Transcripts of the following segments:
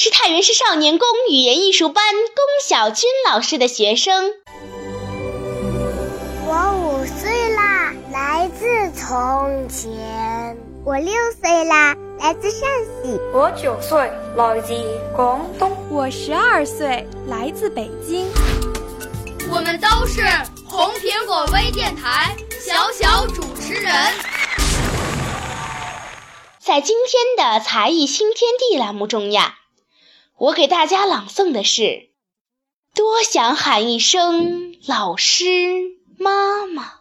是太原市少年宫语言艺术班龚小军老师的学生。我五岁啦，来自从前；我六岁啦，来自陕西；我九岁，来自广东；我十二岁，来自北京。我们都是红苹果微电台小小主持人。在今天的才艺新天地栏目中呀，我给大家朗诵的是：多想喊一声老师妈妈。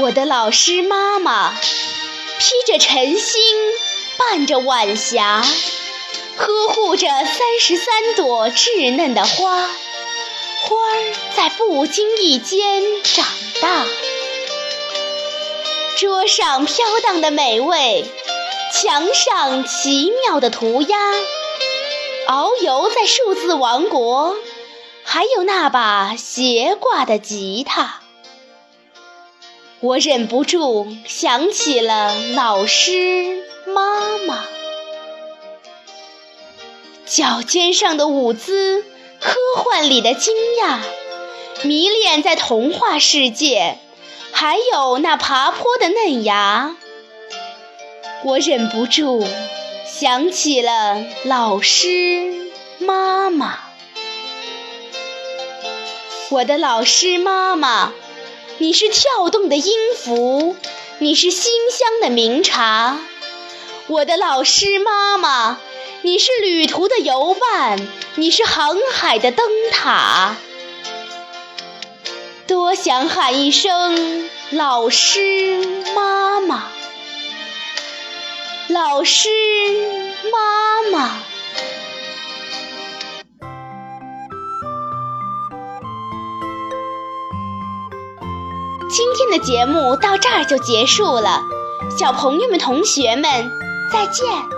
我的老师妈妈，披着晨星，伴着晚霞。呵护着三十三朵稚嫩的花，花儿在不经意间长大。桌上飘荡的美味，墙上奇妙的涂鸦，遨游在数字王国，还有那把斜挂的吉他。我忍不住想起了老师妈妈。脚尖上的舞姿，科幻里的惊讶，迷恋在童话世界，还有那爬坡的嫩芽。我忍不住想起了老师妈妈，我的老师妈妈，你是跳动的音符，你是馨香的茗茶，我的老师妈妈。你是旅途的游伴，你是航海的灯塔。多想喊一声老师妈妈，老师妈妈。今天的节目到这儿就结束了，小朋友们、同学们，再见。